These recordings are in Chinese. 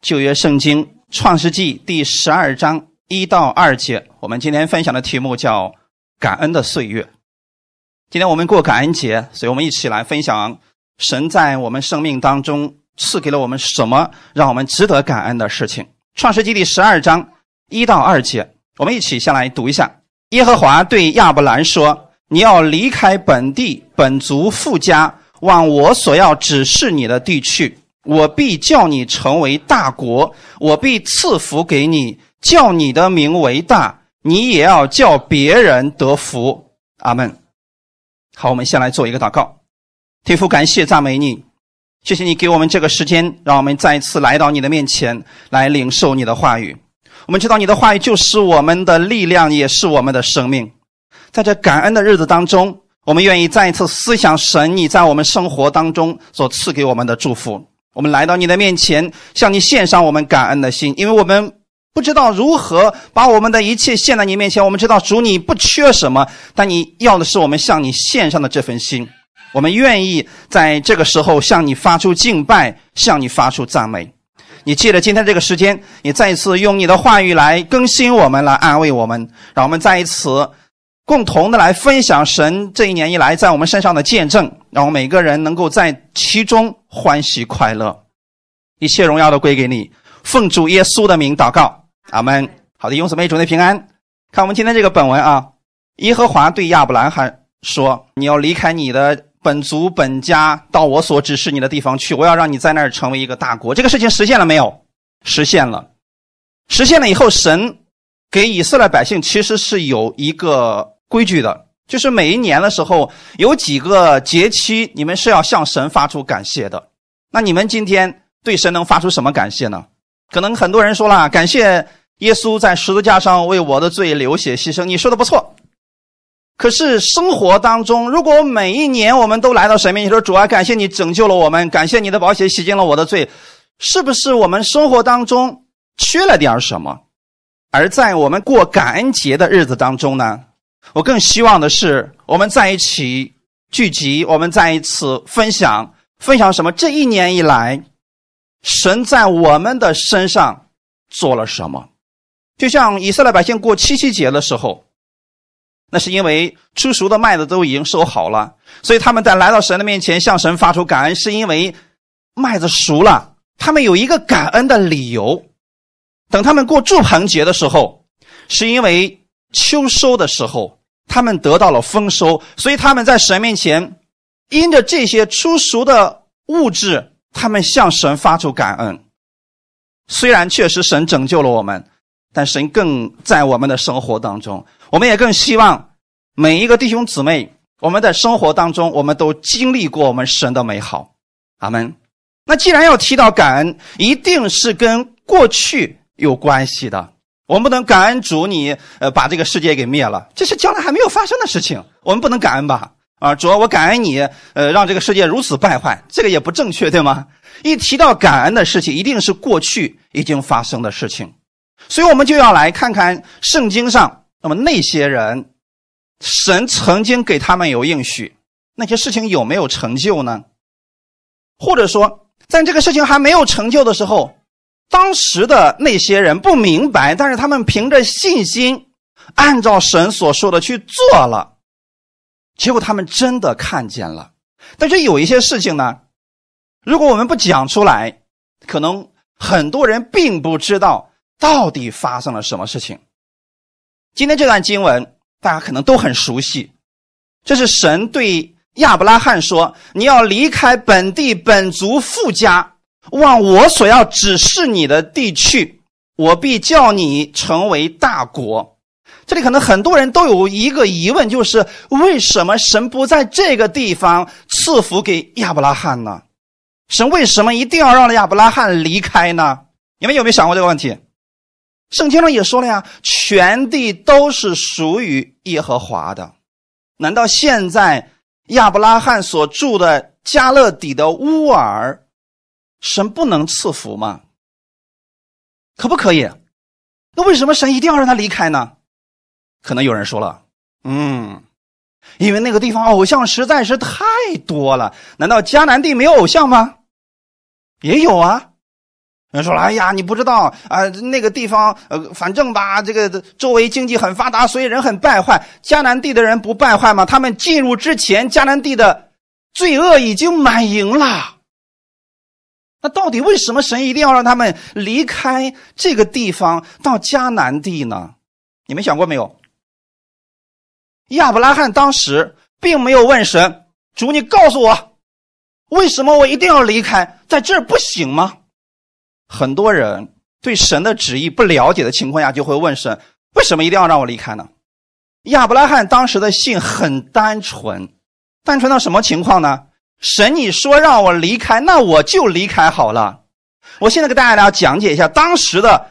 旧约圣经创世纪第十二章一到二节，我们今天分享的题目叫“感恩的岁月”。今天我们过感恩节，所以我们一起来分享神在我们生命当中赐给了我们什么，让我们值得感恩的事情。创世纪第十二章一到二节，我们一起先来读一下。耶和华对亚伯兰说：“你要离开本地、本族、富家，往我所要指示你的地去。”我必叫你成为大国，我必赐福给你，叫你的名为大，你也要叫别人得福。阿门。好，我们先来做一个祷告。天父，感谢赞美你，谢谢你给我们这个时间，让我们再一次来到你的面前来领受你的话语。我们知道你的话语就是我们的力量，也是我们的生命。在这感恩的日子当中，我们愿意再一次思想神你在我们生活当中所赐给我们的祝福。我们来到你的面前，向你献上我们感恩的心，因为我们不知道如何把我们的一切献在你面前。我们知道主你不缺什么，但你要的是我们向你献上的这份心。我们愿意在这个时候向你发出敬拜，向你发出赞美。你借着今天这个时间，你再一次用你的话语来更新我们，来安慰我们，让我们再一次。共同的来分享神这一年以来在我们身上的见证，让我们每个人能够在其中欢喜快乐，一切荣耀都归给你。奉主耶稣的名祷告，阿门。好的，永子妹主内平安。看我们今天这个本文啊，耶和华对亚伯兰罕说：“你要离开你的本族本家，到我所指示你的地方去。我要让你在那儿成为一个大国。”这个事情实现了没有？实现了。实现了以后，神给以色列百姓其实是有一个。规矩的，就是每一年的时候有几个节期，你们是要向神发出感谢的。那你们今天对神能发出什么感谢呢？可能很多人说了，感谢耶稣在十字架上为我的罪流血牺牲。你说的不错。可是生活当中，如果每一年我们都来到神面前说：“主啊，感谢你拯救了我们，感谢你的宝血洗净了我的罪”，是不是我们生活当中缺了点什么？而在我们过感恩节的日子当中呢？我更希望的是，我们在一起聚集，我们再一次分享，分享什么？这一年以来，神在我们的身上做了什么？就像以色列百姓过七夕节的时候，那是因为出熟的麦子都已经收好了，所以他们在来到神的面前向神发出感恩，是因为麦子熟了，他们有一个感恩的理由。等他们过祝棚节的时候，是因为。秋收的时候，他们得到了丰收，所以他们在神面前，因着这些出熟的物质，他们向神发出感恩。虽然确实神拯救了我们，但神更在我们的生活当中。我们也更希望每一个弟兄姊妹，我们在生活当中，我们都经历过我们神的美好。阿门。那既然要提到感恩，一定是跟过去有关系的。我们不能感恩主，你呃把这个世界给灭了，这是将来还没有发生的事情。我们不能感恩吧？啊，主要，我感恩你，呃，让这个世界如此败坏，这个也不正确，对吗？一提到感恩的事情，一定是过去已经发生的事情，所以我们就要来看看圣经上，那么那些人，神曾经给他们有应许，那些事情有没有成就呢？或者说，在这个事情还没有成就的时候？当时的那些人不明白，但是他们凭着信心，按照神所说的去做了，结果他们真的看见了。但是有一些事情呢，如果我们不讲出来，可能很多人并不知道到底发生了什么事情。今天这段经文大家可能都很熟悉，这是神对亚伯拉罕说：“你要离开本地本族富家。”往我所要指示你的地去，我必叫你成为大国。这里可能很多人都有一个疑问，就是为什么神不在这个地方赐福给亚伯拉罕呢？神为什么一定要让亚伯拉罕离开呢？你们有没有想过这个问题？圣经上也说了呀，全地都是属于耶和华的。难道现在亚伯拉罕所住的加勒底的乌尔？神不能赐福吗？可不可以？那为什么神一定要让他离开呢？可能有人说了，嗯，因为那个地方偶像实在是太多了。难道迦南地没有偶像吗？也有啊。人说了：“哎呀，你不知道啊，那个地方，呃，反正吧，这个周围经济很发达，所以人很败坏。迦南地的人不败坏吗？他们进入之前，迦南地的罪恶已经满盈了。那到底为什么神一定要让他们离开这个地方到迦南地呢？你们想过没有？亚伯拉罕当时并没有问神：主，你告诉我，为什么我一定要离开，在这儿不行吗？”很多人对神的旨意不了解的情况下，就会问神：为什么一定要让我离开呢？亚伯拉罕当时的信很单纯，单纯到什么情况呢？神，你说让我离开，那我就离开好了。我现在给大家讲解一下当时的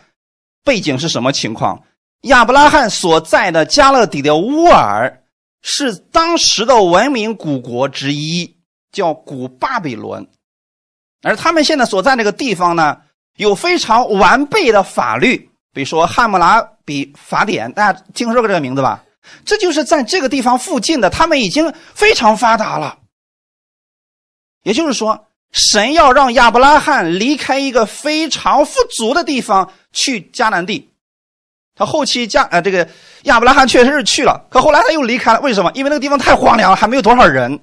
背景是什么情况。亚伯拉罕所在的加勒底的乌尔是当时的文明古国之一，叫古巴比伦，而他们现在所在那个地方呢？有非常完备的法律，比如说《汉谟拉比法典》，大家听说过这个名字吧？这就是在这个地方附近的，他们已经非常发达了。也就是说，神要让亚伯拉罕离开一个非常富足的地方去迦南地。他后期加呃，这个亚伯拉罕确实是去了，可后来他又离开了。为什么？因为那个地方太荒凉了，还没有多少人。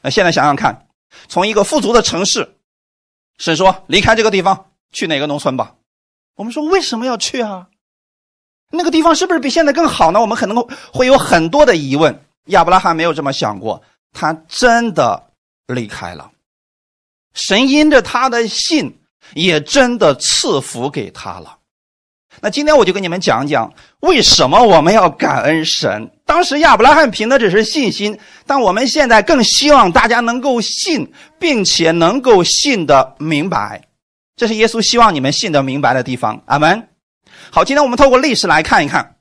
那现在想想看，从一个富足的城市。神说：“离开这个地方，去哪个农村吧？”我们说：“为什么要去啊？那个地方是不是比现在更好呢？”我们可能会有很多的疑问。亚伯拉罕没有这么想过，他真的离开了。神因着他的信，也真的赐福给他了。那今天我就跟你们讲讲，为什么我们要感恩神。当时亚伯拉罕凭的只是信心，但我们现在更希望大家能够信，并且能够信的明白。这是耶稣希望你们信的明白的地方。阿门。好，今天我们透过历史来看一看，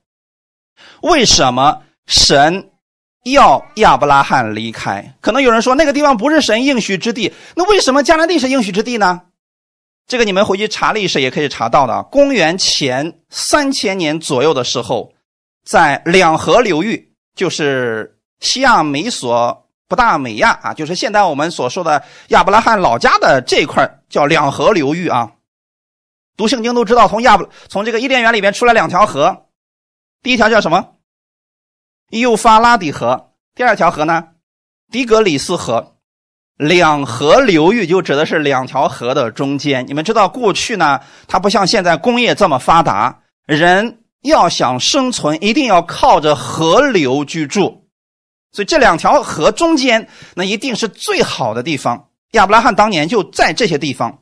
为什么神要亚伯拉罕离开？可能有人说，那个地方不是神应许之地，那为什么迦南地是应许之地呢？这个你们回去查历史也可以查到的。公元前三千年左右的时候，在两河流域，就是西亚美索不达美亚啊，就是现在我们所说的亚伯拉罕老家的这块叫两河流域啊。读圣经都知道，从亚从这个伊甸园里边出来两条河，第一条叫什么？幼发拉底河。第二条河呢？底格里斯河。两河流域就指的是两条河的中间。你们知道，过去呢，它不像现在工业这么发达，人要想生存，一定要靠着河流居住。所以这两条河中间，那一定是最好的地方。亚伯拉罕当年就在这些地方。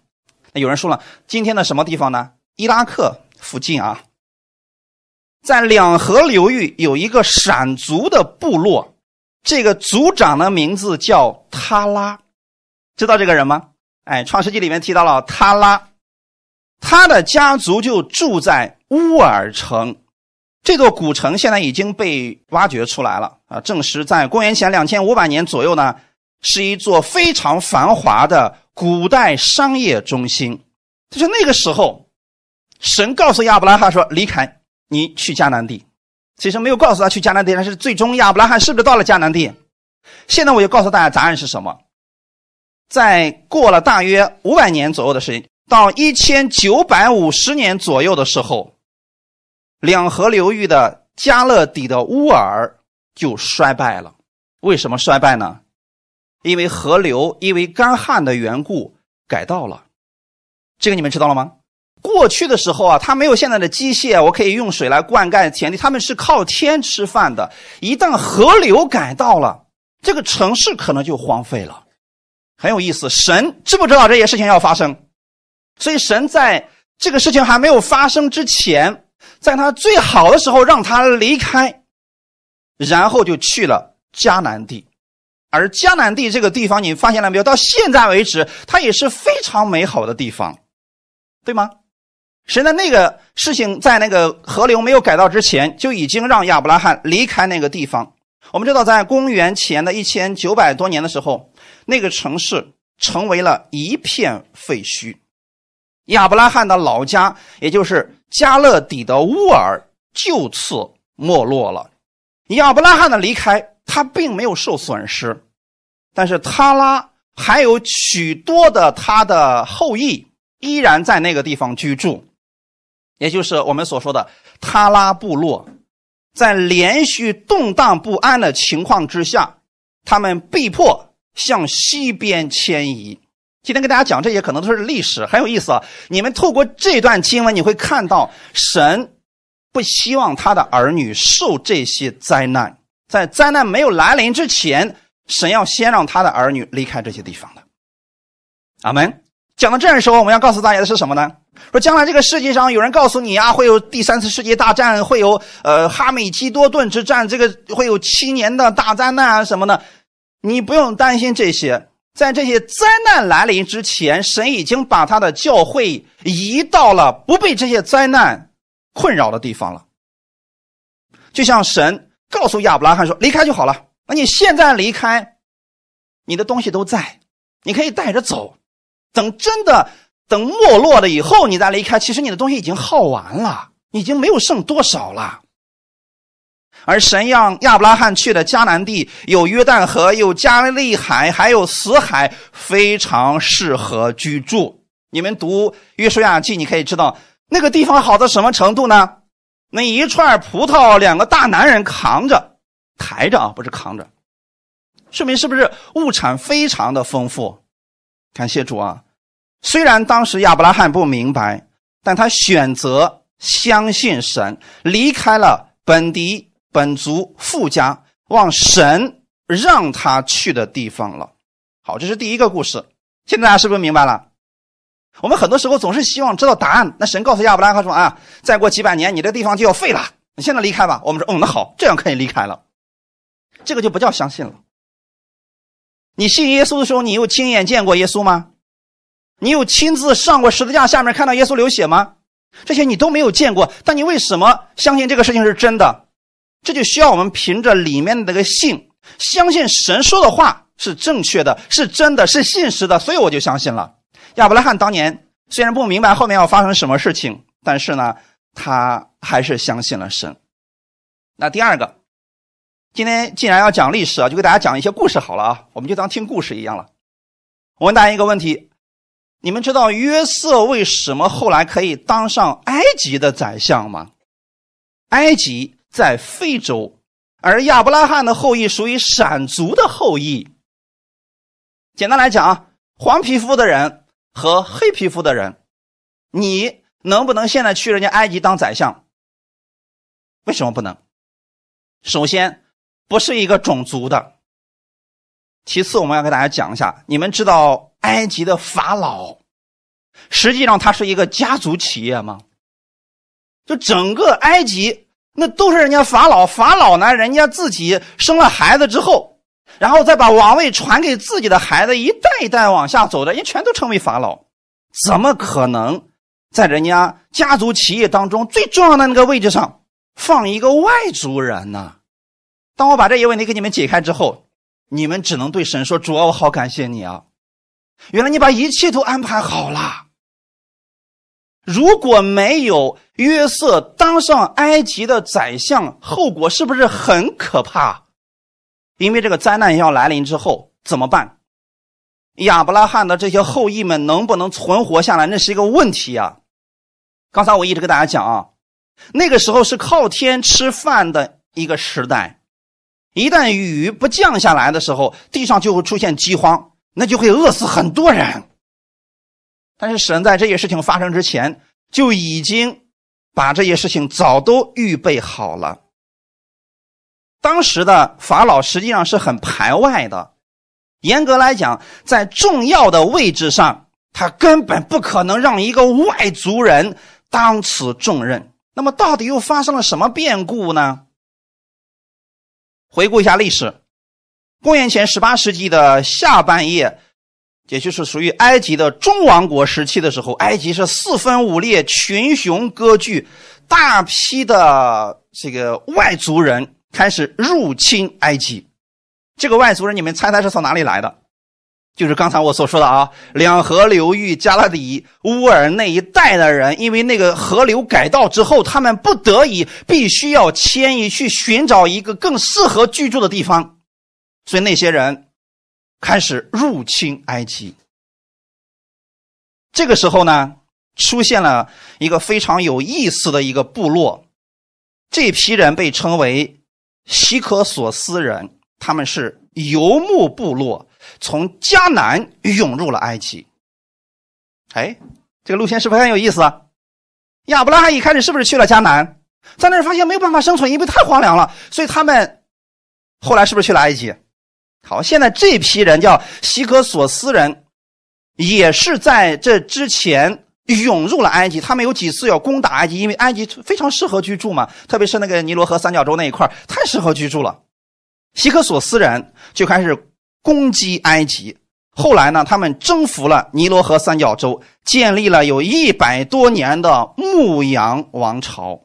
那有人说了，今天的什么地方呢？伊拉克附近啊，在两河流域有一个闪族的部落，这个族长的名字叫他拉。知道这个人吗？哎，《创世纪》里面提到了他拉，他的家族就住在乌尔城，这座古城现在已经被挖掘出来了啊，证实在公元前两千五百年左右呢，是一座非常繁华的古代商业中心。就是那个时候，神告诉亚伯拉罕说：“离开，你去迦南地。”其实没有告诉他去迦南地，但是最终亚伯拉罕是不是到了迦南地？现在我就告诉大家答案是什么。在过了大约五百年左右的时间，到一千九百五十年左右的时候，两河流域的加勒底的乌尔就衰败了。为什么衰败呢？因为河流因为干旱的缘故改道了。这个你们知道了吗？过去的时候啊，他没有现在的机械，我可以用水来灌溉田地，他们是靠天吃饭的。一旦河流改道了，这个城市可能就荒废了。很有意思，神知不知道这些事情要发生？所以神在这个事情还没有发生之前，在他最好的时候让他离开，然后就去了迦南地。而迦南地这个地方，你发现了没有？到现在为止，它也是非常美好的地方，对吗？神的那个事情在那个河流没有改道之前，就已经让亚伯拉罕离开那个地方。我们知道，在公元前的一千九百多年的时候。那个城市成为了一片废墟，亚伯拉罕的老家，也就是加勒底的乌尔，就此没落了。亚伯拉罕的离开，他并没有受损失，但是他拉还有许多的他的后裔依然在那个地方居住，也就是我们所说的塔拉部落。在连续动荡不安的情况之下，他们被迫向西边迁移。今天跟大家讲这些，可能都是历史，很有意思啊。你们透过这段经文，你会看到神不希望他的儿女受这些灾难。在灾难没有来临之前，神要先让他的儿女离开这些地方的。阿门。讲到这儿的时候，我们要告诉大家的是什么呢？说将来这个世界上有人告诉你啊，会有第三次世界大战，会有呃哈米基多顿之战，这个会有七年的大灾难啊什么的，你不用担心这些。在这些灾难来临之前，神已经把他的教会移到了不被这些灾难困扰的地方了。就像神告诉亚伯拉罕说：“离开就好了。”那你现在离开，你的东西都在，你可以带着走。等真的等没落了以后，你再离开，其实你的东西已经耗完了，已经没有剩多少了。而神让亚伯拉罕去的迦南地有约旦河，有加利海，还有死海，非常适合居住。你们读约书亚记，你可以知道那个地方好到什么程度呢？那一串葡萄，两个大男人扛着、抬着啊，不是扛着，说明是不是物产非常的丰富？感谢主啊！虽然当时亚伯拉罕不明白，但他选择相信神，离开了本地本族富家，往神让他去的地方了。好，这是第一个故事。现在大家是不是明白了？我们很多时候总是希望知道答案。那神告诉亚伯拉罕说：“啊，再过几百年，你这地方就要废了，你现在离开吧。”我们说：“嗯，那好，这样可以离开了。”这个就不叫相信了。你信耶稣的时候，你有亲眼见过耶稣吗？你有亲自上过十字架下面看到耶稣流血吗？这些你都没有见过，但你为什么相信这个事情是真的？这就需要我们凭着里面的那个信，相信神说的话是正确的，是真的，是信实的，所以我就相信了。亚伯拉罕当年虽然不明白后面要发生什么事情，但是呢，他还是相信了神。那第二个。今天既然要讲历史啊，就给大家讲一些故事好了啊，我们就当听故事一样了。我问大家一个问题：你们知道约瑟为什么后来可以当上埃及的宰相吗？埃及在非洲，而亚伯拉罕的后裔属于闪族的后裔。简单来讲啊，黄皮肤的人和黑皮肤的人，你能不能现在去人家埃及当宰相？为什么不能？首先。不是一个种族的。其次，我们要给大家讲一下，你们知道埃及的法老，实际上它是一个家族企业吗？就整个埃及，那都是人家法老，法老呢，人家自己生了孩子之后，然后再把王位传给自己的孩子，一代一代往下走的，人全都成为法老，怎么可能在人家家族企业当中最重要的那个位置上放一个外族人呢？当我把这些问题给你们解开之后，你们只能对神说：“主啊，我好感谢你啊！原来你把一切都安排好了。如果没有约瑟当上埃及的宰相，后果是不是很可怕？因为这个灾难要来临之后怎么办？亚伯拉罕的这些后裔们能不能存活下来，那是一个问题啊！刚才我一直跟大家讲啊，那个时候是靠天吃饭的一个时代。一旦雨不降下来的时候，地上就会出现饥荒，那就会饿死很多人。但是神在这些事情发生之前就已经把这些事情早都预备好了。当时的法老实际上是很排外的，严格来讲，在重要的位置上，他根本不可能让一个外族人当此重任。那么，到底又发生了什么变故呢？回顾一下历史，公元前十八世纪的下半叶，也就是属于埃及的中王国时期的时候，埃及是四分五裂，群雄割据，大批的这个外族人开始入侵埃及。这个外族人，你们猜猜是从哪里来的？就是刚才我所说的啊，两河流域、加拉底、乌尔那一带的人，因为那个河流改道之后，他们不得已必须要迁移去寻找一个更适合居住的地方，所以那些人开始入侵埃及。这个时候呢，出现了一个非常有意思的一个部落，这批人被称为希克索斯人，他们是游牧部落，从迦南涌入了埃及。哎，这个路线是不是很有意思？亚伯拉罕一开始是不是去了迦南，在那儿发现没有办法生存，因为太荒凉了，所以他们后来是不是去了埃及？好，现在这批人叫希格索斯人，也是在这之前涌入了埃及。他们有几次要攻打埃及，因为埃及非常适合居住嘛，特别是那个尼罗河三角洲那一块太适合居住了。希克索斯人就开始攻击埃及。后来呢，他们征服了尼罗河三角洲，建立了有一百多年的牧羊王朝。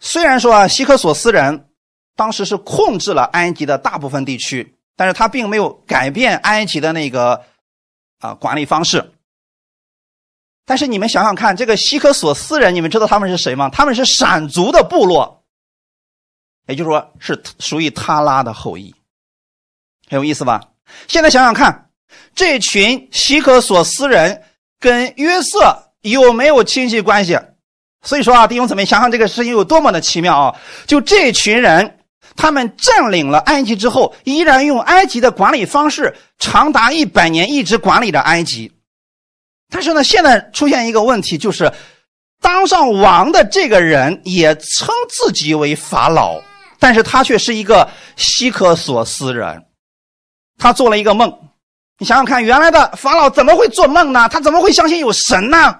虽然说啊，希克索斯人当时是控制了埃及的大部分地区。但是他并没有改变埃及的那个啊管理方式。但是你们想想看，这个希克索斯人，你们知道他们是谁吗？他们是闪族的部落，也就是说是属于他拉的后裔，很有意思吧？现在想想看，这群希克索斯人跟约瑟有没有亲戚关系？所以说啊，弟兄姊妹，想想这个事情有多么的奇妙啊！就这群人。他们占领了埃及之后，依然用埃及的管理方式，长达一百年一直管理着埃及。但是呢，现在出现一个问题，就是当上王的这个人也称自己为法老，但是他却是一个希克索斯人。他做了一个梦，你想想看，原来的法老怎么会做梦呢？他怎么会相信有神呢？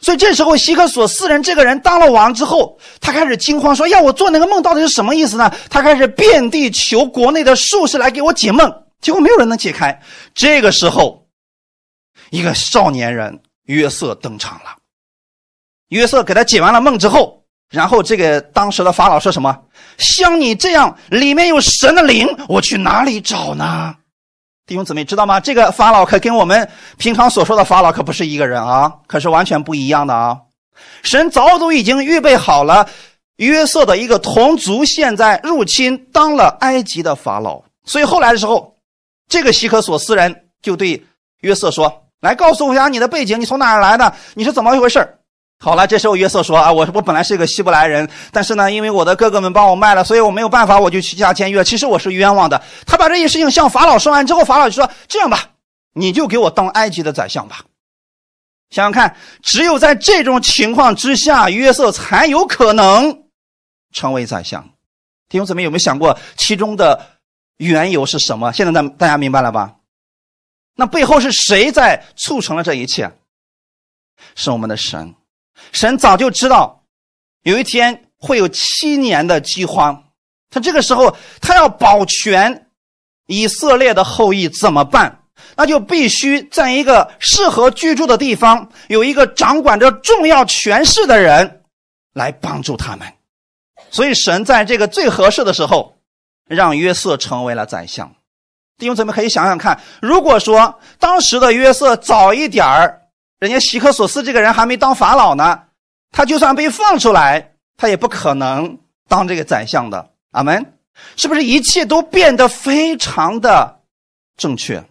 所以这时候，希克索斯人这个人当了王之后，他开始惊慌，说：“呀，我做那个梦到底是什么意思呢？”他开始遍地求国内的术士来给我解梦，结果没有人能解开。这个时候，一个少年人约瑟登场了。约瑟给他解完了梦之后，然后这个当时的法老说什么：“像你这样里面有神的灵，我去哪里找呢？”弟兄姊妹知道吗？这个法老可跟我们平常所说的法老可不是一个人啊，可是完全不一样的啊！神早都已经预备好了约瑟的一个同族，现在入侵当了埃及的法老。所以后来的时候，这个希克索斯人就对约瑟说：“来告诉我一下你的背景，你从哪儿来的？你是怎么一回事好了，这时候约瑟说：“啊，我我本来是一个希伯来人，但是呢，因为我的哥哥们帮我卖了，所以我没有办法，我就去下监狱了。其实我是冤枉的。”他把这件事情向法老说完之后，法老就说：“这样吧，你就给我当埃及的宰相吧。”想想看，只有在这种情况之下，约瑟才有可能成为宰相。弟兄姊妹有没有想过其中的缘由是什么？现在大大家明白了吧？那背后是谁在促成了这一切？是我们的神。神早就知道，有一天会有七年的饥荒，他这个时候他要保全以色列的后裔怎么办？那就必须在一个适合居住的地方，有一个掌管着重要权势的人来帮助他们。所以神在这个最合适的时候，让约瑟成为了宰相。弟兄姊妹可以想想看，如果说当时的约瑟早一点儿。人家希克索斯这个人还没当法老呢，他就算被放出来，他也不可能当这个宰相的。阿门，是不是一切都变得非常的正确？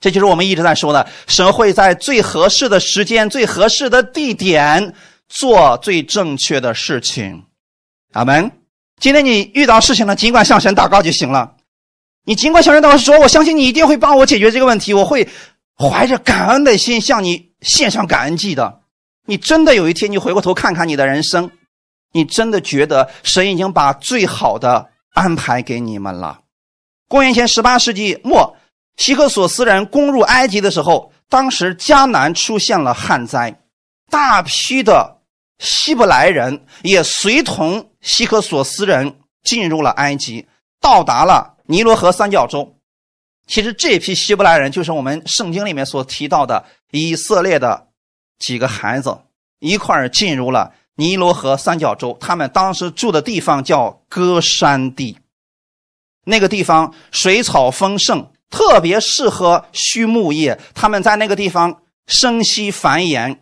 这就是我们一直在说的，神会在最合适的时间、最合适的地点做最正确的事情。阿门。今天你遇到事情了，尽管向神祷告就行了。你尽管向神祷告说：“我相信你一定会帮我解决这个问题。”我会怀着感恩的心向你。献上感恩祭的，你真的有一天你回过头看看你的人生，你真的觉得神已经把最好的安排给你们了。公元前十八世纪末，希克索斯人攻入埃及的时候，当时迦南出现了旱灾，大批的希伯来人也随同希克索斯人进入了埃及，到达了尼罗河三角洲。其实这批希伯来人就是我们圣经里面所提到的以色列的几个孩子，一块儿进入了尼罗河三角洲。他们当时住的地方叫歌山地，那个地方水草丰盛，特别适合畜牧业。他们在那个地方生息繁衍，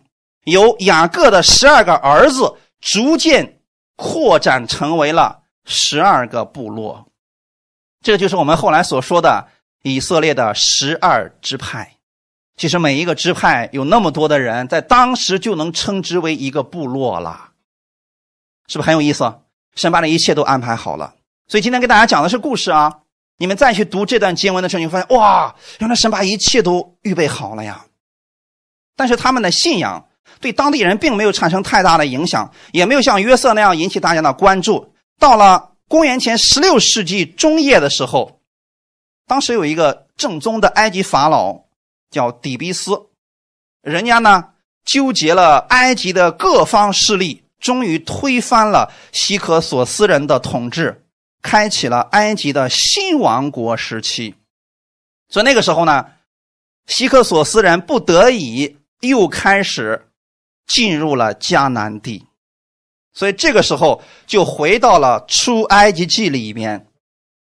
由雅各的十二个儿子逐渐扩展成为了十二个部落。这就是我们后来所说的。以色列的十二支派，其实每一个支派有那么多的人，在当时就能称之为一个部落了，是不是很有意思？神把这一切都安排好了。所以今天给大家讲的是故事啊。你们再去读这段经文的时候，你会发现哇，原来神把一切都预备好了呀。但是他们的信仰对当地人并没有产生太大的影响，也没有像约瑟那样引起大家的关注。到了公元前十六世纪中叶的时候，当时有一个正宗的埃及法老叫底比斯，人家呢纠结了埃及的各方势力，终于推翻了希克索斯人的统治。开启了埃及的新王国时期，所以那个时候呢，希克索斯人不得已又开始进入了迦南地，所以这个时候就回到了出埃及记里面。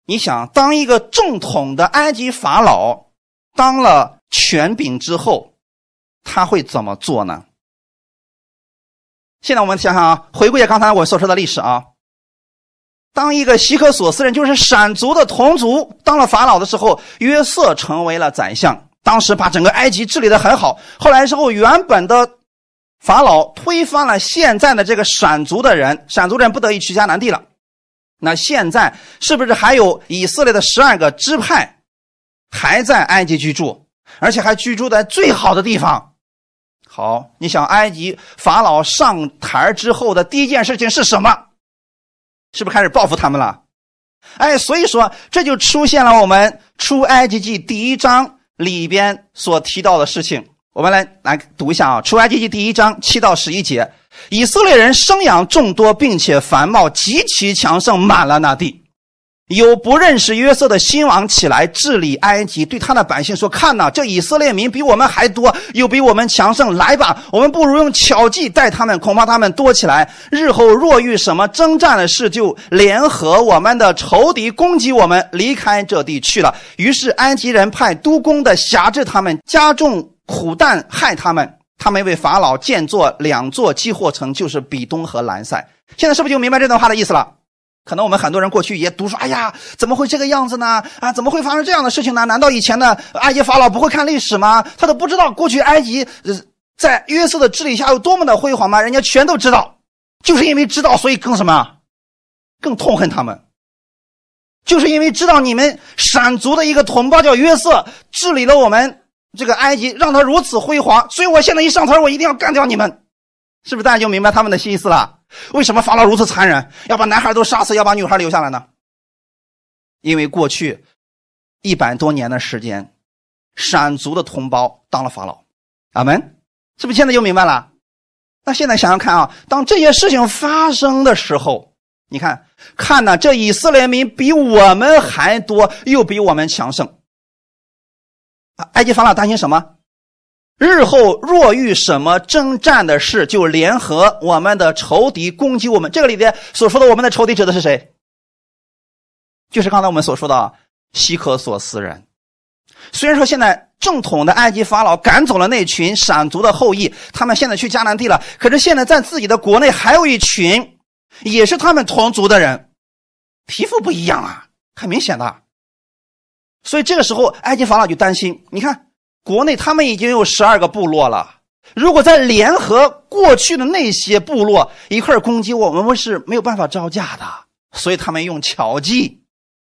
你想，当一个正统的埃及法老当了权柄之后，他会怎么做呢？现在我们想想啊，回顾一下刚才我所说的历史啊。当一个希克索斯人，就是闪族的同族，当了法老的时候，约瑟成为了宰相。当时把整个埃及治理的很好。后来之后，原本的法老推翻了现在的这个闪族的人，闪族人不得已去迦南地了。那现在是不是还有以色列的十二个支派还在埃及居住，而且还居住在最好的地方？好，你想埃及法老上台之后的第一件事情是什么？是不是开始报复他们了？哎，所以说这就出现了我们出埃及记第一章里边所提到的事情。我们来来读一下啊，出埃及记第一章七到十一节：以色列人生养众多，并且繁茂，极其强盛，满了那地。有不认识约瑟的新王起来治理埃及，对他的百姓说：“看呐，这以色列民比我们还多，又比我们强盛。来吧，我们不如用巧计待他们，恐怕他们多起来。日后若遇什么征战的事，就联合我们的仇敌攻击我们，离开这地去了。”于是埃及人派督工的辖制他们，加重苦担害他们。他们为法老建作两座积货城，就是比东和兰塞。现在是不是就明白这段话的意思了？可能我们很多人过去也读说：“哎呀，怎么会这个样子呢？啊，怎么会发生这样的事情呢？难道以前的埃及法老不会看历史吗？他都不知道过去埃及在约瑟的治理下有多么的辉煌吗？人家全都知道，就是因为知道，所以更什么，更痛恨他们。就是因为知道你们闪族的一个同胞叫约瑟治理了我们这个埃及，让他如此辉煌，所以我现在一上台，我一定要干掉你们。是不是大家就明白他们的心思了？”为什么法老如此残忍，要把男孩都杀死，要把女孩留下来呢？因为过去一百多年的时间，闪族的同胞当了法老。阿门，是不是现在就明白了？那现在想想看啊，当这些事情发生的时候，你看看呢，这以色列民比我们还多，又比我们强盛。埃及法老担心什么？日后若遇什么征战的事，就联合我们的仇敌攻击我们。这个里边所说的我们的仇敌指的是谁？就是刚才我们所说的希克索斯人。虽然说现在正统的埃及法老赶走了那群闪族的后裔，他们现在去迦南地了。可是现在在自己的国内还有一群，也是他们同族的人，皮肤不一样啊，很明显的。所以这个时候埃及法老就担心，你看。国内他们已经有十二个部落了，如果再联合过去的那些部落一块攻击我们，我们是没有办法招架的。所以他们用巧计，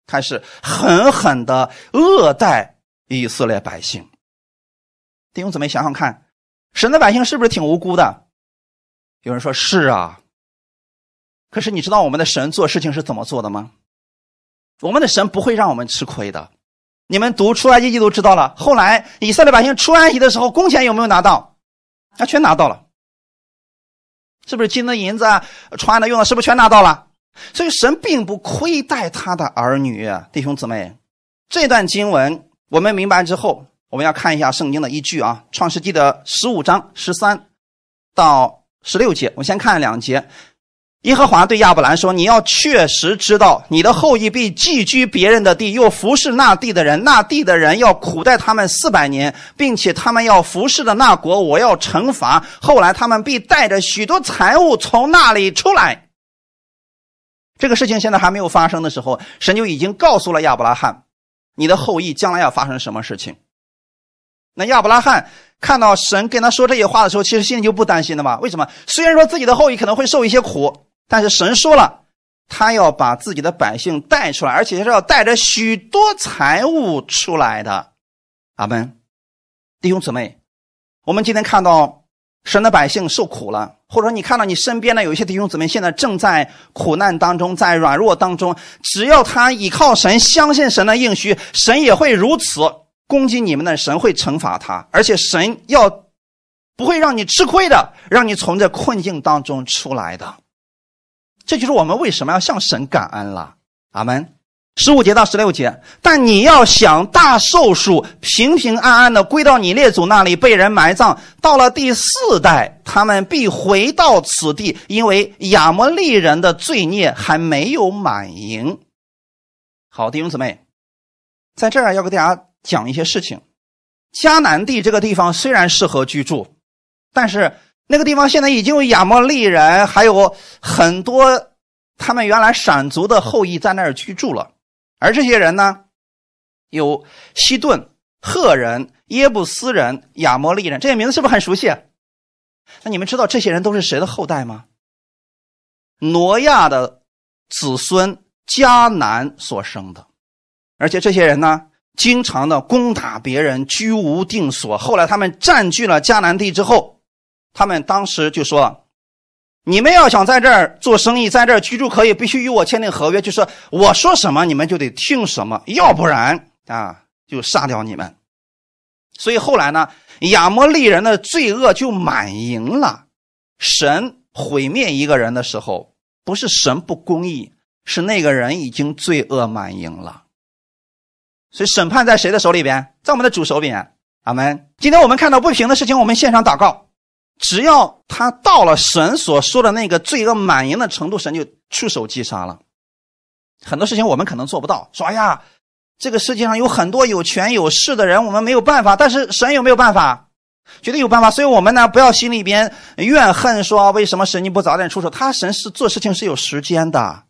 开始狠狠的恶待以色列百姓。弟兄姊妹，想想看，神的百姓是不是挺无辜的？有人说是啊，可是你知道我们的神做事情是怎么做的吗？我们的神不会让我们吃亏的。你们读出埃及记都知道了。后来以色列百姓出埃及的时候，工钱有没有拿到？啊，全拿到了。是不是金的银子、穿的用的，是不是全拿到了？所以神并不亏待他的儿女，弟兄姊妹。这段经文我们明白之后，我们要看一下圣经的依据啊，《创世纪》的十五章十三到十六节。我先看两节。耶和华对亚伯兰说：“你要确实知道，你的后裔必寄居别人的地，又服侍那地的人。那地的人要苦待他们四百年，并且他们要服侍的那国，我要惩罚。后来他们必带着许多财物从那里出来。这个事情现在还没有发生的时候，神就已经告诉了亚伯拉罕，你的后裔将来要发生什么事情。那亚伯拉罕看到神跟他说这些话的时候，其实心里就不担心了嘛？为什么？虽然说自己的后裔可能会受一些苦，但是神说了，他要把自己的百姓带出来，而且是要带着许多财物出来的。阿门，弟兄姊妹，我们今天看到神的百姓受苦了，或者说你看到你身边的有一些弟兄姊妹现在正在苦难当中，在软弱当中，只要他依靠神，相信神的应许，神也会如此。攻击你们的神会惩罚他，而且神要不会让你吃亏的，让你从这困境当中出来的。这就是我们为什么要向神感恩了。阿门。十五节到十六节，但你要想大寿数，平平安安的归到你列祖那里，被人埋葬。到了第四代，他们必回到此地，因为亚摩利人的罪孽还没有满盈。好，弟兄姊妹，在这儿要给大家。讲一些事情，迦南地这个地方虽然适合居住，但是那个地方现在已经有亚摩利人，还有很多他们原来闪族的后裔在那儿居住了。而这些人呢，有西顿、赫人、耶布斯人、亚摩利人，这些名字是不是很熟悉？那你们知道这些人都是谁的后代吗？挪亚的子孙迦南所生的，而且这些人呢？经常的攻打别人，居无定所。后来他们占据了迦南地之后，他们当时就说：“你们要想在这儿做生意，在这儿居住，可以必须与我签订合约，就是我说什么你们就得听什么，要不然啊就杀掉你们。”所以后来呢，亚摩利人的罪恶就满盈了。神毁灭一个人的时候，不是神不公义，是那个人已经罪恶满盈了。所以审判在谁的手里边？在我们的主手里边。阿门。今天我们看到不平的事情，我们献上祷告。只要他到了神所说的那个罪恶满盈的程度，神就出手击杀了。很多事情我们可能做不到，说哎呀，这个世界上有很多有权有势的人，我们没有办法。但是神有没有办法？绝对有办法。所以我们呢，不要心里边怨恨，说为什么神你不早点出手？他神是做事情是有时间的。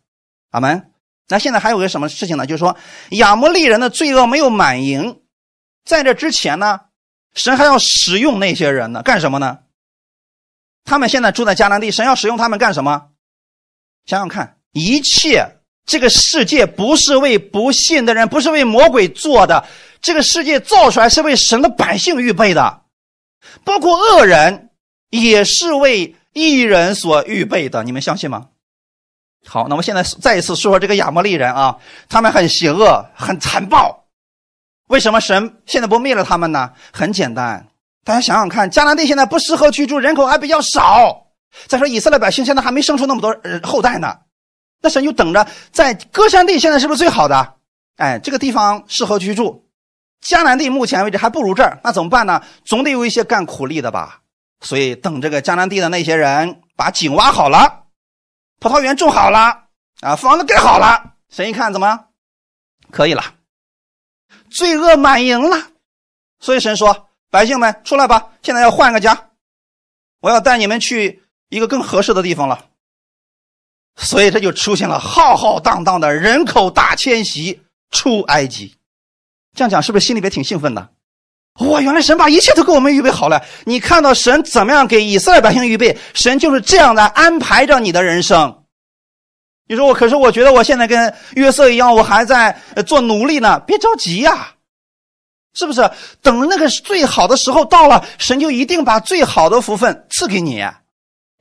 阿门。那现在还有个什么事情呢？就是说，亚摩利人的罪恶没有满盈，在这之前呢，神还要使用那些人呢，干什么呢？他们现在住在迦南地，神要使用他们干什么？想想看，一切这个世界不是为不信的人，不是为魔鬼做的，这个世界造出来是为神的百姓预备的，包括恶人也是为义人所预备的，你们相信吗？好，那我现在再一次说说这个亚摩利人啊，他们很邪恶，很残暴。为什么神现在不灭了他们呢？很简单，大家想想看，迦南地现在不适合居住，人口还比较少。再说以色列百姓现在还没生出那么多后代呢，那神就等着在歌山地，现在是不是最好的？哎，这个地方适合居住。迦南地目前为止还不如这儿，那怎么办呢？总得有一些干苦力的吧。所以等这个迦南地的那些人把井挖好了。葡萄园种好了啊，房子盖好了，神一看怎么可以了？罪恶满盈了，所以神说：“百姓们出来吧，现在要换个家，我要带你们去一个更合适的地方了。”所以这就出现了浩浩荡荡的人口大迁徙出埃及。这样讲是不是心里边挺兴奋的？哇，原来神把一切都给我们预备好了。你看到神怎么样给以色列百姓预备？神就是这样的安排着你的人生。你说我，可是我觉得我现在跟约瑟一样，我还在做奴隶呢。别着急呀，是不是？等那个最好的时候到了，神就一定把最好的福分赐给你，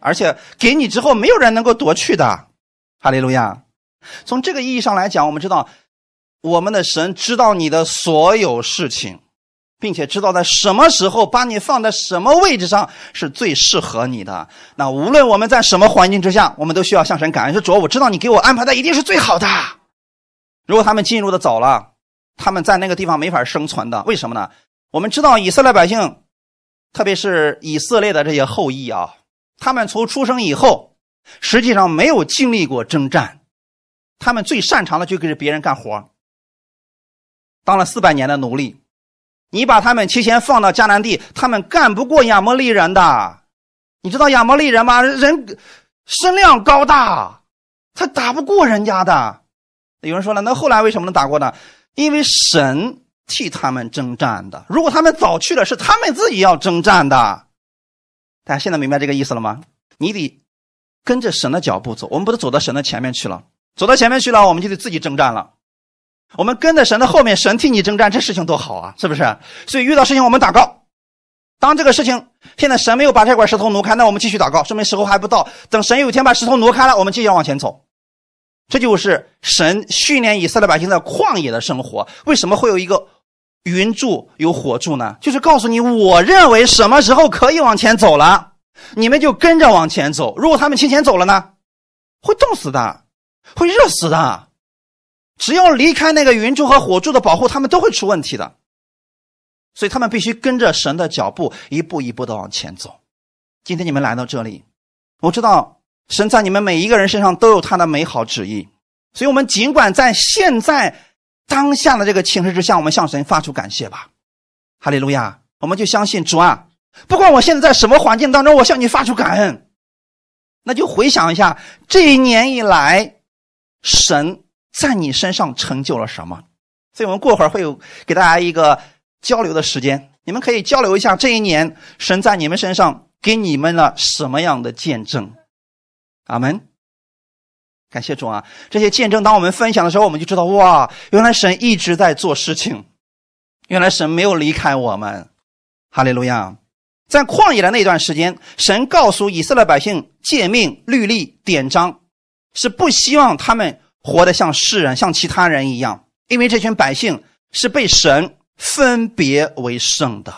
而且给你之后，没有人能够夺去的。哈利路亚。从这个意义上来讲，我们知道我们的神知道你的所有事情。并且知道在什么时候把你放在什么位置上是最适合你的。那无论我们在什么环境之下，我们都需要向神感恩。说主，我知道你给我安排的一定是最好的。如果他们进入的早了，他们在那个地方没法生存的。为什么呢？我们知道以色列百姓，特别是以色列的这些后裔啊，他们从出生以后，实际上没有经历过征战，他们最擅长的就给别人干活，当了四百年的奴隶。你把他们提前放到迦南地，他们干不过亚摩利人的。你知道亚摩利人吗？人身量高大，他打不过人家的。有人说了，那后来为什么能打过呢？因为神替他们征战的。如果他们早去了，是他们自己要征战的。大家现在明白这个意思了吗？你得跟着神的脚步走，我们不是走到神的前面去了，走到前面去了，我们就得自己征战了。我们跟在神的后面，神替你征战，这事情多好啊，是不是？所以遇到事情我们祷告。当这个事情现在神没有把这块石头挪开，那我们继续祷告，说明时候还不到。等神有一天把石头挪开了，我们继续往前走。这就是神训练以色列百姓在旷野的生活。为什么会有一个云柱有火柱呢？就是告诉你，我认为什么时候可以往前走了，你们就跟着往前走。如果他们提前走了呢，会冻死的，会热死的。只要离开那个云柱和火柱的保护，他们都会出问题的。所以他们必须跟着神的脚步，一步一步的往前走。今天你们来到这里，我知道神在你们每一个人身上都有他的美好旨意。所以，我们尽管在现在当下的这个情势之下，我们向神发出感谢吧。哈利路亚！我们就相信主啊，不管我现在在什么环境当中，我向你发出感恩。那就回想一下这一年以来，神在你身上成就了什么？所以我们过会儿会有给大家一个。交流的时间，你们可以交流一下这一年神在你们身上给你们了什么样的见证？阿门。感谢主啊！这些见证，当我们分享的时候，我们就知道哇，原来神一直在做事情，原来神没有离开我们。哈利路亚！在旷野的那段时间，神告诉以色列百姓诫命、律例、典章，是不希望他们活得像世人、像其他人一样，因为这群百姓是被神。分别为圣的，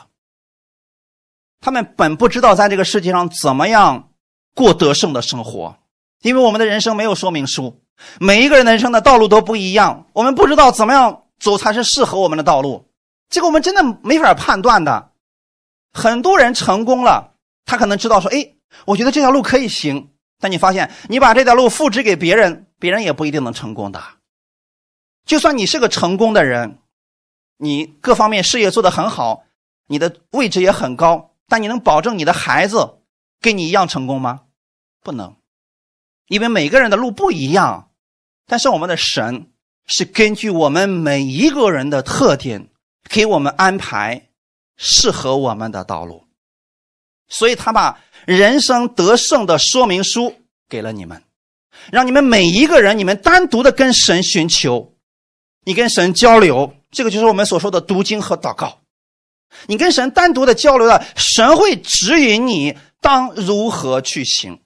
他们本不知道在这个世界上怎么样过得胜的生活，因为我们的人生没有说明书，每一个人的人生的道路都不一样，我们不知道怎么样走才是适合我们的道路，这个我们真的没法判断的。很多人成功了，他可能知道说：“哎，我觉得这条路可以行。”但你发现，你把这条路复制给别人，别人也不一定能成功的。就算你是个成功的人。你各方面事业做得很好，你的位置也很高，但你能保证你的孩子跟你一样成功吗？不能，因为每个人的路不一样。但是我们的神是根据我们每一个人的特点，给我们安排适合我们的道路，所以他把人生得胜的说明书给了你们，让你们每一个人，你们单独的跟神寻求，你跟神交流。这个就是我们所说的读经和祷告，你跟神单独的交流了，神会指引你当如何去行。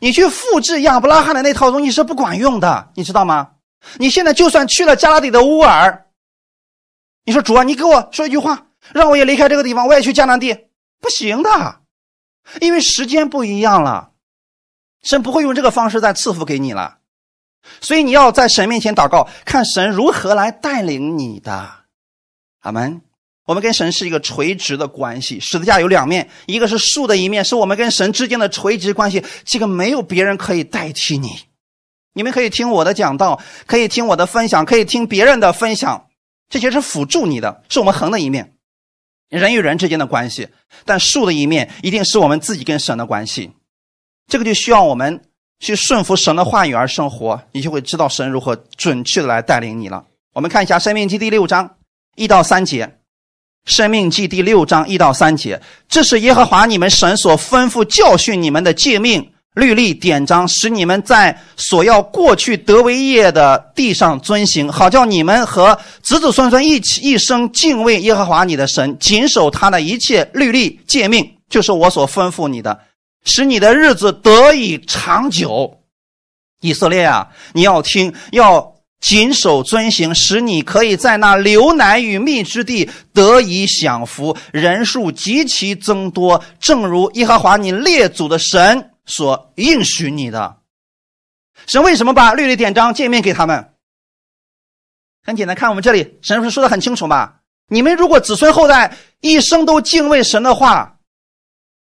你去复制亚伯拉罕的那套东西是不管用的，你知道吗？你现在就算去了加拉底的乌尔，你说主啊，你给我说一句话，让我也离开这个地方，我也去迦南地，不行的，因为时间不一样了，神不会用这个方式再赐福给你了。所以你要在神面前祷告，看神如何来带领你的。阿门。我们跟神是一个垂直的关系，十字架有两面，一个是竖的一面，是我们跟神之间的垂直关系。这个没有别人可以代替你。你们可以听我的讲道，可以听我的分享，可以听别人的分享，这些是辅助你的，是我们横的一面，人与人之间的关系。但竖的一面一定是我们自己跟神的关系。这个就需要我们。去顺服神的话语而生活，你就会知道神如何准确的来带领你了。我们看一下《生命记》第六章一到三节，《生命记》第六章一到三节，这是耶和华你们神所吩咐教训你们的诫命、律例、典章，使你们在所要过去得为业的地上遵行，好叫你们和子子孙孙一起一生敬畏耶和华你的神，谨守他的一切律例诫命，就是我所吩咐你的。使你的日子得以长久，以色列啊，你要听，要谨守遵行，使你可以在那流奶与蜜之地得以享福，人数极其增多，正如耶和华你列祖的神所应许你的。神为什么把律例典章见面给他们？很简单，看我们这里，神不是说的很清楚吗？你们如果子孙后代一生都敬畏神的话。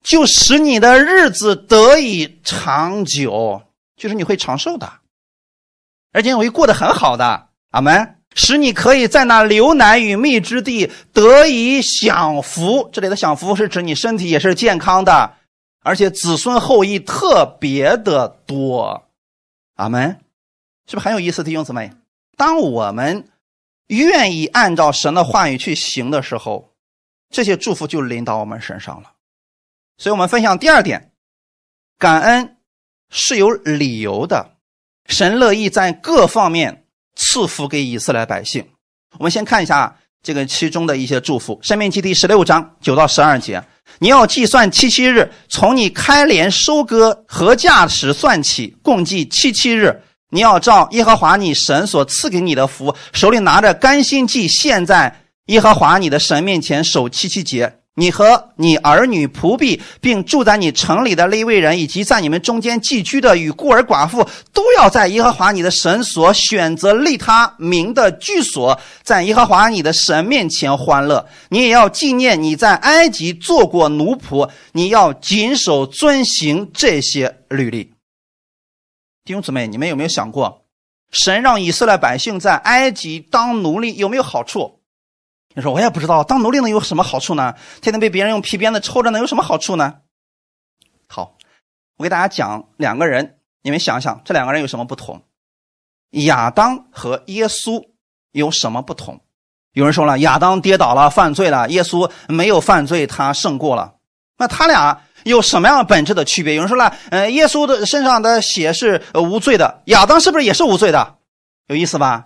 就使你的日子得以长久，就是你会长寿的，而且会过得很好的。阿门。使你可以在那流奶与蜜之地得以享福。这里的享福是指你身体也是健康的，而且子孙后裔特别的多。阿门。是不是很有意思，弟兄姊妹？当我们愿意按照神的话语去行的时候，这些祝福就临到我们身上了。所以，我们分享第二点：感恩是有理由的。神乐意在各方面赐福给以色列百姓。我们先看一下这个其中的一些祝福，《生命记》第十六章九到十二节：你要计算七七日，从你开镰收割禾稼时算起，共计七七日。你要照耶和华你神所赐给你的福，手里拿着甘心祭，献在耶和华你的神面前守七七节。你和你儿女仆婢，并住在你城里的那一位人，以及在你们中间寄居的与孤儿寡妇，都要在耶和华你的神所选择立他名的居所，在耶和华你的神面前欢乐。你也要纪念你在埃及做过奴仆，你要谨守遵行这些律例。弟兄姊妹，你们有没有想过，神让以色列百姓在埃及当奴隶有没有好处？你说我也不知道，当奴隶能有什么好处呢？天天被别人用皮鞭子抽着，能有什么好处呢？好，我给大家讲两个人，你们想想这两个人有什么不同？亚当和耶稣有什么不同？有人说了，亚当跌倒了，犯罪了，耶稣没有犯罪，他胜过了。那他俩？有什么样本质的区别？有人说了，呃，耶稣的身上的血是无罪的，亚当是不是也是无罪的？有意思吧？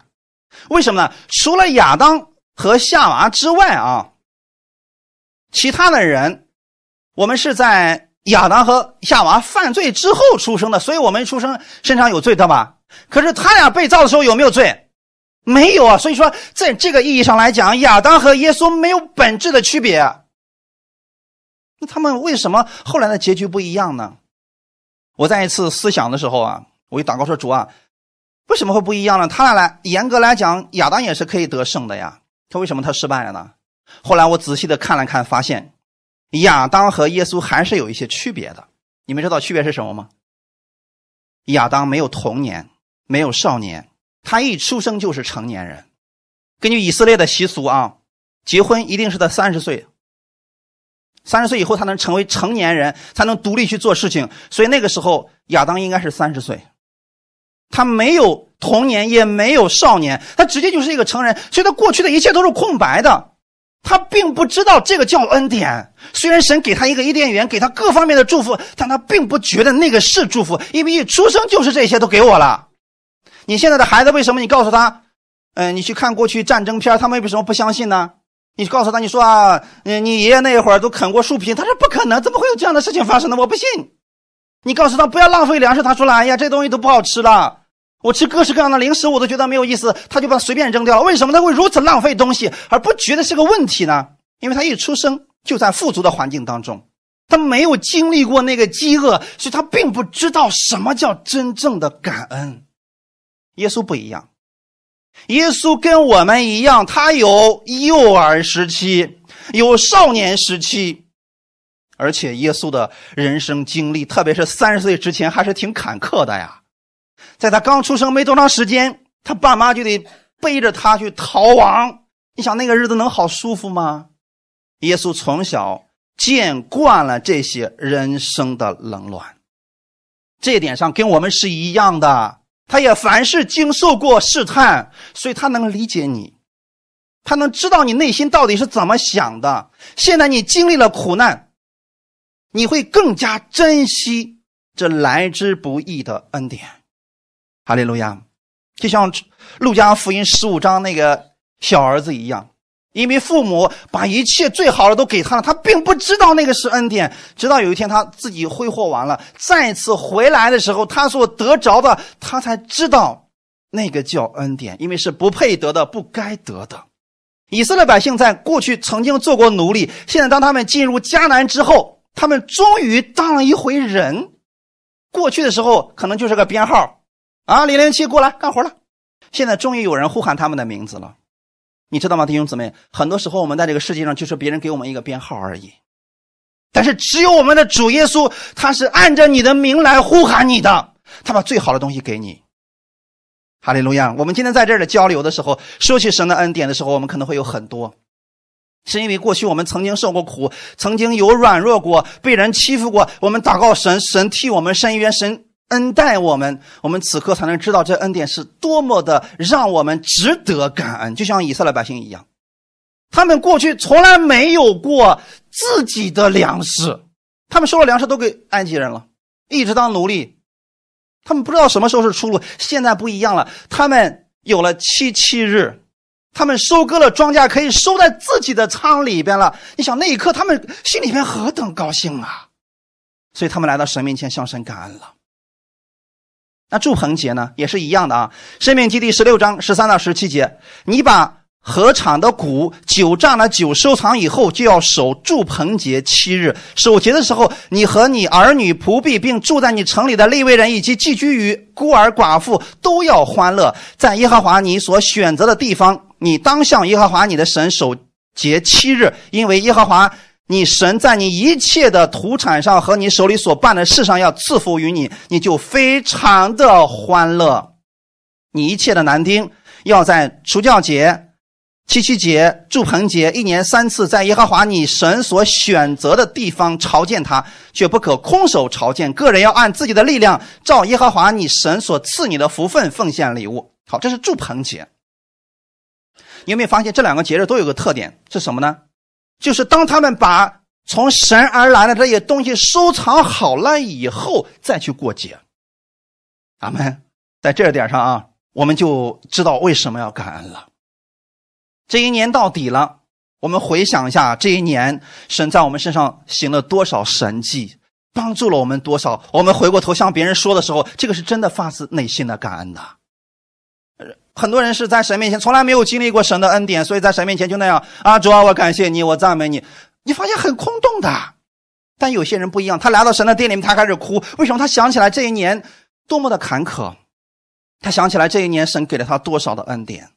为什么呢？除了亚当和夏娃之外啊，其他的人，我们是在亚当和夏娃犯罪之后出生的，所以我们出生身上有罪，对吧？可是他俩被造的时候有没有罪？没有啊。所以说，在这个意义上来讲，亚当和耶稣没有本质的区别。那他们为什么后来的结局不一样呢？我在一次思想的时候啊，我就祷告说：“主啊，为什么会不一样呢？他俩来严格来讲，亚当也是可以得胜的呀，他为什么他失败了呢？”后来我仔细的看了看，发现亚当和耶稣还是有一些区别的。你们知道区别是什么吗？亚当没有童年，没有少年，他一出生就是成年人。根据以色列的习俗啊，结婚一定是在三十岁。三十岁以后，他能成为成年人，才能独立去做事情。所以那个时候，亚当应该是三十岁，他没有童年，也没有少年，他直接就是一个成人。所以他过去的一切都是空白的，他并不知道这个叫恩典。虽然神给他一个伊甸园，给他各方面的祝福，但他并不觉得那个是祝福，因为一出生就是这些都给我了。你现在的孩子为什么？你告诉他，嗯，你去看过去战争片，他们为什么不相信呢？你告诉他，你说啊，你，你爷爷那一会儿都啃过树皮，他说不可能，怎么会有这样的事情发生呢？我不信。你告诉他不要浪费粮食，他说了，哎呀，这东西都不好吃了，我吃各式各样的零食我都觉得没有意思，他就把随便扔掉了。为什么他会如此浪费东西而不觉得是个问题呢？因为他一出生就在富足的环境当中，他没有经历过那个饥饿，所以他并不知道什么叫真正的感恩。耶稣不一样。耶稣跟我们一样，他有幼儿时期，有少年时期，而且耶稣的人生经历，特别是三十岁之前，还是挺坎坷的呀。在他刚出生没多长时间，他爸妈就得背着他去逃亡。你想那个日子能好舒服吗？耶稣从小见惯了这些人生的冷暖，这点上跟我们是一样的。他也凡事经受过试探，所以他能理解你，他能知道你内心到底是怎么想的。现在你经历了苦难，你会更加珍惜这来之不易的恩典。哈利路亚！就像路加福音十五章那个小儿子一样。因为父母把一切最好的都给他了，他并不知道那个是恩典。直到有一天他自己挥霍完了，再次回来的时候，他所得着的，他才知道那个叫恩典，因为是不配得的、不该得的。以色列百姓在过去曾经做过奴隶，现在当他们进入迦南之后，他们终于当了一回人。过去的时候可能就是个编号啊，零零七过来干活了。现在终于有人呼喊他们的名字了。你知道吗，弟兄姊妹？很多时候，我们在这个世界上就是别人给我们一个编号而已。但是，只有我们的主耶稣，他是按着你的名来呼喊你的，他把最好的东西给你。哈利路亚！我们今天在这儿的交流的时候，说起神的恩典的时候，我们可能会有很多，是因为过去我们曾经受过苦，曾经有软弱过，被人欺负过。我们祷告神，神替我们伸冤，神恩待我们，我们此刻才能知道这恩典是多么的让我们值得感恩。就像以色列百姓一样，他们过去从来没有过自己的粮食，他们收了粮食都给埃及人了，一直当奴隶。他们不知道什么时候是出路。现在不一样了，他们有了七七日，他们收割了庄稼，可以收在自己的仓里边了。你想那一刻，他们心里边何等高兴啊！所以他们来到神面前向神感恩了。那祝棚节呢，也是一样的啊。生命记第十六章十三到十七节，你把禾场的谷、酒榨的酒收藏以后，就要守祝棚节七日。守节的时候，你和你儿女仆婢，并住在你城里的利未人以及寄居于孤儿寡妇，都要欢乐，在耶和华你所选择的地方。你当向耶和华你的神守节七日，因为耶和华。你神在你一切的土产上和你手里所办的事上要赐福于你，你就非常的欢乐。你一切的男丁要在除教节、七七节、祝棚节一年三次，在耶和华你神所选择的地方朝见他，却不可空手朝见。个人要按自己的力量，照耶和华你神所赐你的福分奉献礼物。好，这是祝棚节。你有没有发现这两个节日都有个特点是什么呢？就是当他们把从神而来的这些东西收藏好了以后，再去过节。咱们。在这点上啊，我们就知道为什么要感恩了。这一年到底了，我们回想一下，这一年神在我们身上行了多少神迹，帮助了我们多少？我们回过头向别人说的时候，这个是真的发自内心的感恩的。很多人是在神面前从来没有经历过神的恩典，所以在神面前就那样啊，主啊，我感谢你，我赞美你。你发现很空洞的。但有些人不一样，他来到神的殿里面，他开始哭。为什么？他想起来这一年多么的坎坷，他想起来这一年神给了他多少的恩典。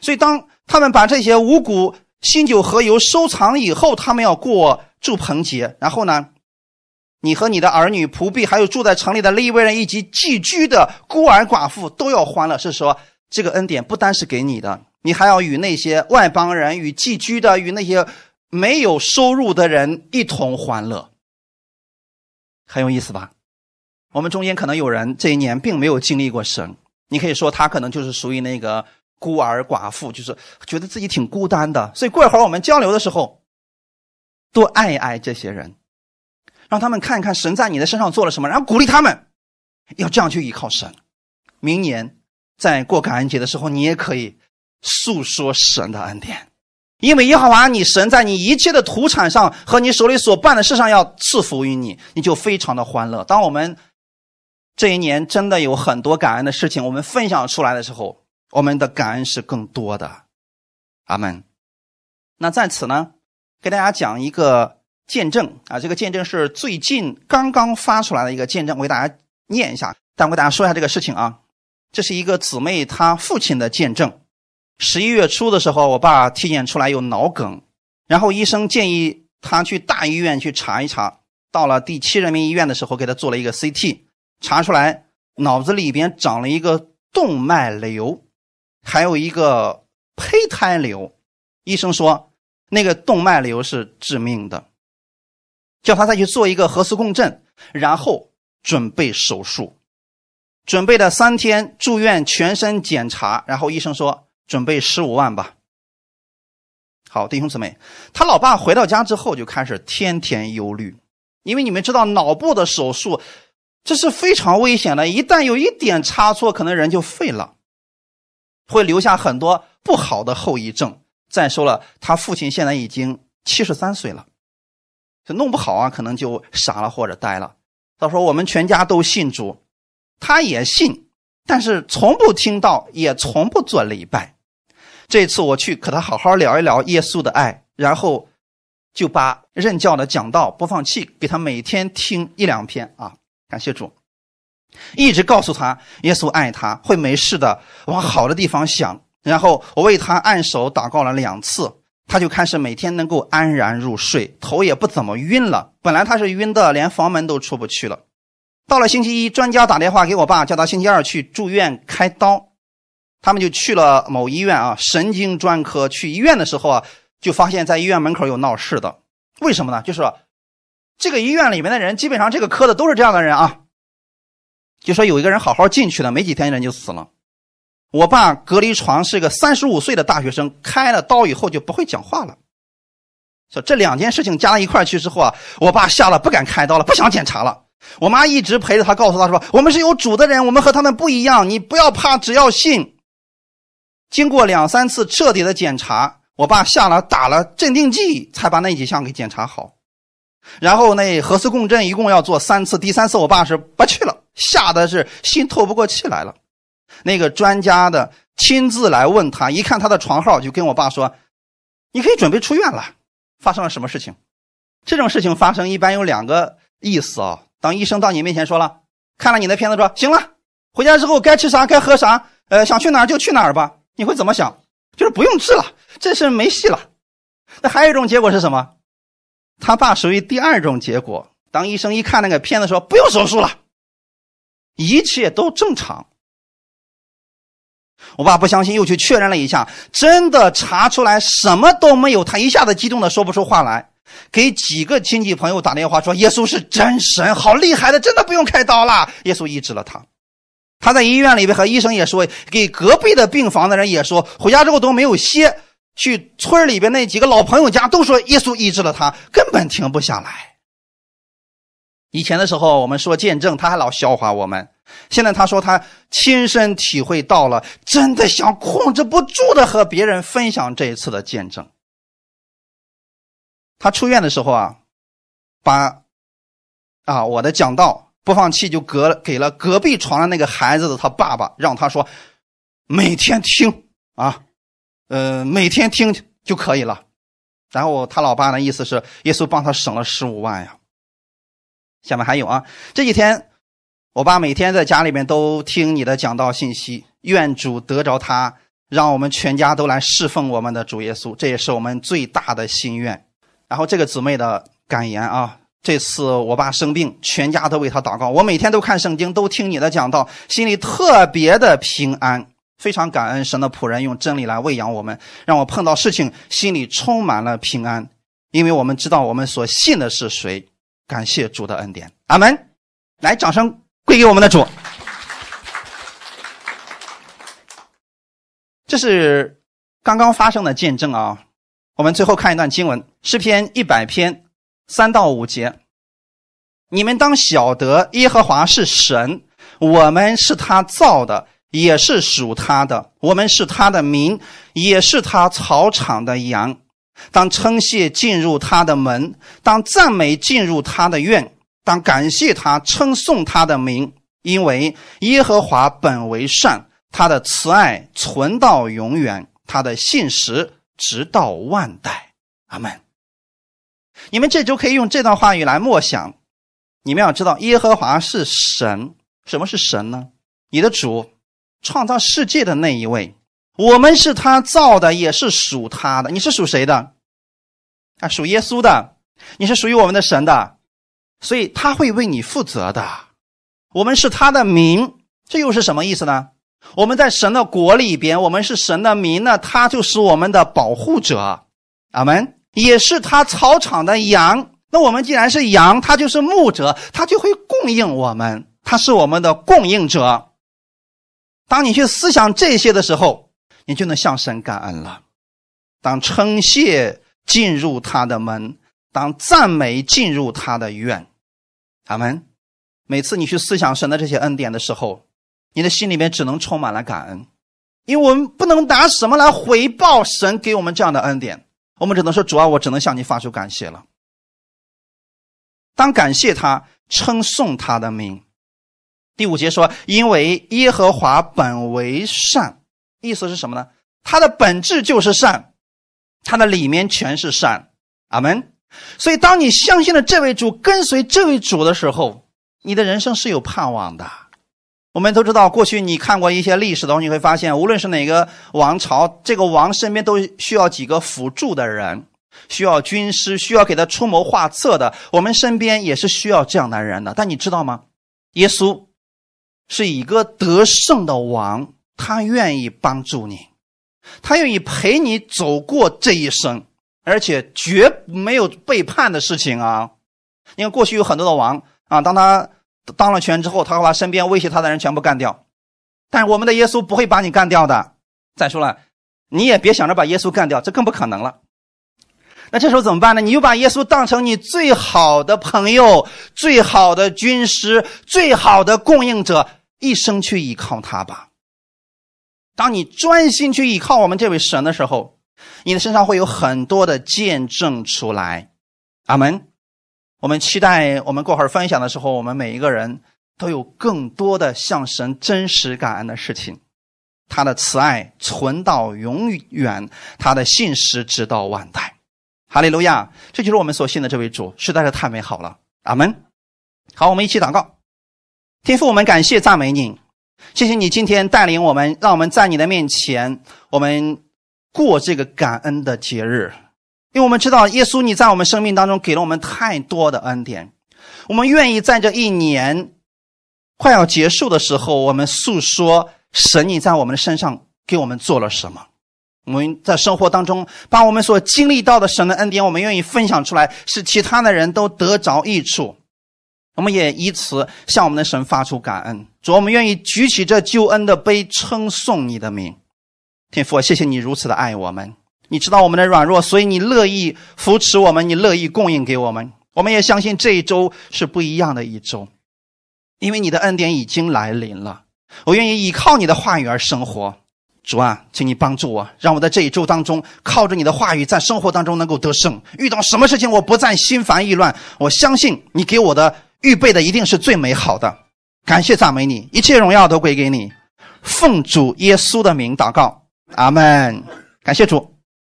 所以当他们把这些五谷、新酒和油收藏以后，他们要过祝棚节。然后呢，你和你的儿女、仆婢，还有住在城里的利未人以及寄居的孤儿寡妇都要欢乐。是说。这个恩典不单是给你的，你还要与那些外邦人、与寄居的、与那些没有收入的人一同欢乐，很有意思吧？我们中间可能有人这一年并没有经历过神，你可以说他可能就是属于那个孤儿寡妇，就是觉得自己挺孤单的。所以过一会儿我们交流的时候，多爱爱这些人，让他们看一看神在你的身上做了什么，然后鼓励他们要这样去依靠神。明年。在过感恩节的时候，你也可以诉说神的恩典，因为耶和华你神在你一切的土产上和你手里所办的事上要赐福于你，你就非常的欢乐。当我们这一年真的有很多感恩的事情，我们分享出来的时候，我们的感恩是更多的。阿门。那在此呢，给大家讲一个见证啊，这个见证是最近刚刚发出来的一个见证，我给大家念一下，但我给大家说一下这个事情啊。这是一个姊妹她父亲的见证。十一月初的时候，我爸体检出来有脑梗，然后医生建议他去大医院去查一查。到了第七人民医院的时候，给他做了一个 CT，查出来脑子里边长了一个动脉瘤，还有一个胚胎瘤。医生说那个动脉瘤是致命的，叫他再去做一个核磁共振，然后准备手术。准备了三天住院全身检查，然后医生说准备十五万吧。好，弟兄姊妹，他老爸回到家之后就开始天天忧虑，因为你们知道脑部的手术这是非常危险的，一旦有一点差错，可能人就废了，会留下很多不好的后遗症。再说了，他父亲现在已经七十三岁了，这弄不好啊，可能就傻了或者呆了。他说：“我们全家都信主。”他也信，但是从不听到，也从不做礼拜。这次我去和他好好聊一聊耶稣的爱，然后就把任教的讲道播放器给他每天听一两篇啊，感谢主，一直告诉他耶稣爱他，会没事的，往好的地方想。然后我为他按手祷告了两次，他就开始每天能够安然入睡，头也不怎么晕了。本来他是晕的，连房门都出不去了。到了星期一，专家打电话给我爸，叫他星期二去住院开刀。他们就去了某医院啊，神经专科。去医院的时候啊，就发现在医院门口有闹事的。为什么呢？就是这个医院里面的人，基本上这个科的都是这样的人啊，就说有一个人好好进去了，没几天人就死了。我爸隔离床是个三十五岁的大学生，开了刀以后就不会讲话了。说这两件事情加到一块去之后啊，我爸吓了，不敢开刀了，不想检查了。我妈一直陪着他，告诉他说：“我们是有主的人，我们和他们不一样，你不要怕，只要信。”经过两三次彻底的检查，我爸下了打了镇定剂，才把那几项给检查好。然后那核磁共振一共要做三次，第三次我爸是不去了，吓得是心透不过气来了。那个专家的亲自来问他，一看他的床号，就跟我爸说：“你可以准备出院了。”发生了什么事情？这种事情发生一般有两个意思啊。当医生到你面前说了，看了你的片子说：“行了，回家之后该吃啥该喝啥，呃，想去哪儿就去哪儿吧。”你会怎么想？就是不用治了，这事没戏了。那还有一种结果是什么？他爸属于第二种结果。当医生一看那个片子说：“不用手术了，一切都正常。”我爸不相信，又去确认了一下，真的查出来什么都没有。他一下子激动的说不出话来，给几个亲戚朋友打电话说：“耶稣是真神，好厉害的，真的不用开刀了。”耶稣医治了他。他在医院里边和医生也说，给隔壁的病房的人也说，回家之后都没有歇。去村里边那几个老朋友家都说耶稣医治了他，根本停不下来。以前的时候我们说见证，他还老笑话我们。现在他说他亲身体会到了，真的想控制不住的和别人分享这一次的见证。他出院的时候啊，把啊我的讲道播放器就隔给了隔壁床的那个孩子的他爸爸，让他说每天听啊，呃每天听就可以了。然后他老爸的意思是耶稣帮他省了十五万呀。下面还有啊，这几天。我爸每天在家里面都听你的讲道信息，愿主得着他，让我们全家都来侍奉我们的主耶稣，这也是我们最大的心愿。然后这个姊妹的感言啊，这次我爸生病，全家都为他祷告。我每天都看圣经，都听你的讲道，心里特别的平安，非常感恩神的仆人用真理来喂养我们，让我碰到事情心里充满了平安，因为我们知道我们所信的是谁。感谢主的恩典，阿门。来，掌声。归给我们的主，这是刚刚发生的见证啊！我们最后看一段经文，诗篇一百篇三到五节。你们当晓得，耶和华是神，我们是他造的，也是属他的；我们是他的民，也是他草场的羊。当称谢进入他的门，当赞美进入他的院。当感谢他，称颂他的名，因为耶和华本为善，他的慈爱存到永远，他的信实直到万代。阿门。你们这周可以用这段话语来默想。你们要知道，耶和华是神。什么是神呢？你的主，创造世界的那一位。我们是他造的，也是属他的。你是属谁的？啊，属耶稣的。你是属于我们的神的。所以他会为你负责的。我们是他的民，这又是什么意思呢？我们在神的国里边，我们是神的民，呢他就是我们的保护者。阿门。也是他草场的羊。那我们既然是羊，他就是牧者，他就会供应我们，他是我们的供应者。当你去思想这些的时候，你就能向神感恩了。当称谢进入他的门，当赞美进入他的院。阿门。每次你去思想神的这些恩典的时候，你的心里面只能充满了感恩，因为我们不能拿什么来回报神给我们这样的恩典，我们只能说主啊，我只能向你发出感谢了。当感谢他，称颂他的名。第五节说，因为耶和华本为善，意思是什么呢？他的本质就是善，他的里面全是善。阿门。所以，当你相信了这位主，跟随这位主的时候，你的人生是有盼望的。我们都知道，过去你看过一些历史的时候，你会发现，无论是哪个王朝，这个王身边都需要几个辅助的人，需要军师，需要给他出谋划策的。我们身边也是需要这样的人的。但你知道吗？耶稣是一个得胜的王，他愿意帮助你，他愿意陪你走过这一生。而且绝没有背叛的事情啊！因为过去有很多的王啊，当他当了权之后，他会把身边威胁他的人全部干掉。但是我们的耶稣不会把你干掉的。再说了，你也别想着把耶稣干掉，这更不可能了。那这时候怎么办呢？你就把耶稣当成你最好的朋友、最好的军师、最好的供应者，一生去依靠他吧。当你专心去依靠我们这位神的时候，你的身上会有很多的见证出来。阿门。我们期待我们过会儿分享的时候，我们每一个人都有更多的向神真实感恩的事情。他的慈爱存到永远，他的信实直到万代。哈利路亚！这就是我们所信的这位主，实在是太美好了。阿门。好，我们一起祷告。天父，我们感谢赞美你。谢谢你今天带领我们，让我们在你的面前，我们过这个感恩的节日，因为我们知道耶稣你在我们生命当中给了我们太多的恩典，我们愿意在这一年快要结束的时候，我们诉说神你在我们的身上给我们做了什么。我们在生活当中把我们所经历到的神的恩典，我们愿意分享出来，使其他的人都得着益处。我们也以此向我们的神发出感恩。主，我们愿意举起这救恩的杯，称颂你的名。天父，谢谢你如此的爱我们。你知道我们的软弱，所以你乐意扶持我们，你乐意供应给我们。我们也相信这一周是不一样的一周，因为你的恩典已经来临了。我愿意依靠你的话语而生活。主啊，请你帮助我，让我在这一周当中靠着你的话语，在生活当中能够得胜。遇到什么事情，我不再心烦意乱。我相信你给我的预备的一定是最美好的。感谢赞美你，一切荣耀都归给你。奉主耶稣的名祷告，阿门。感谢主。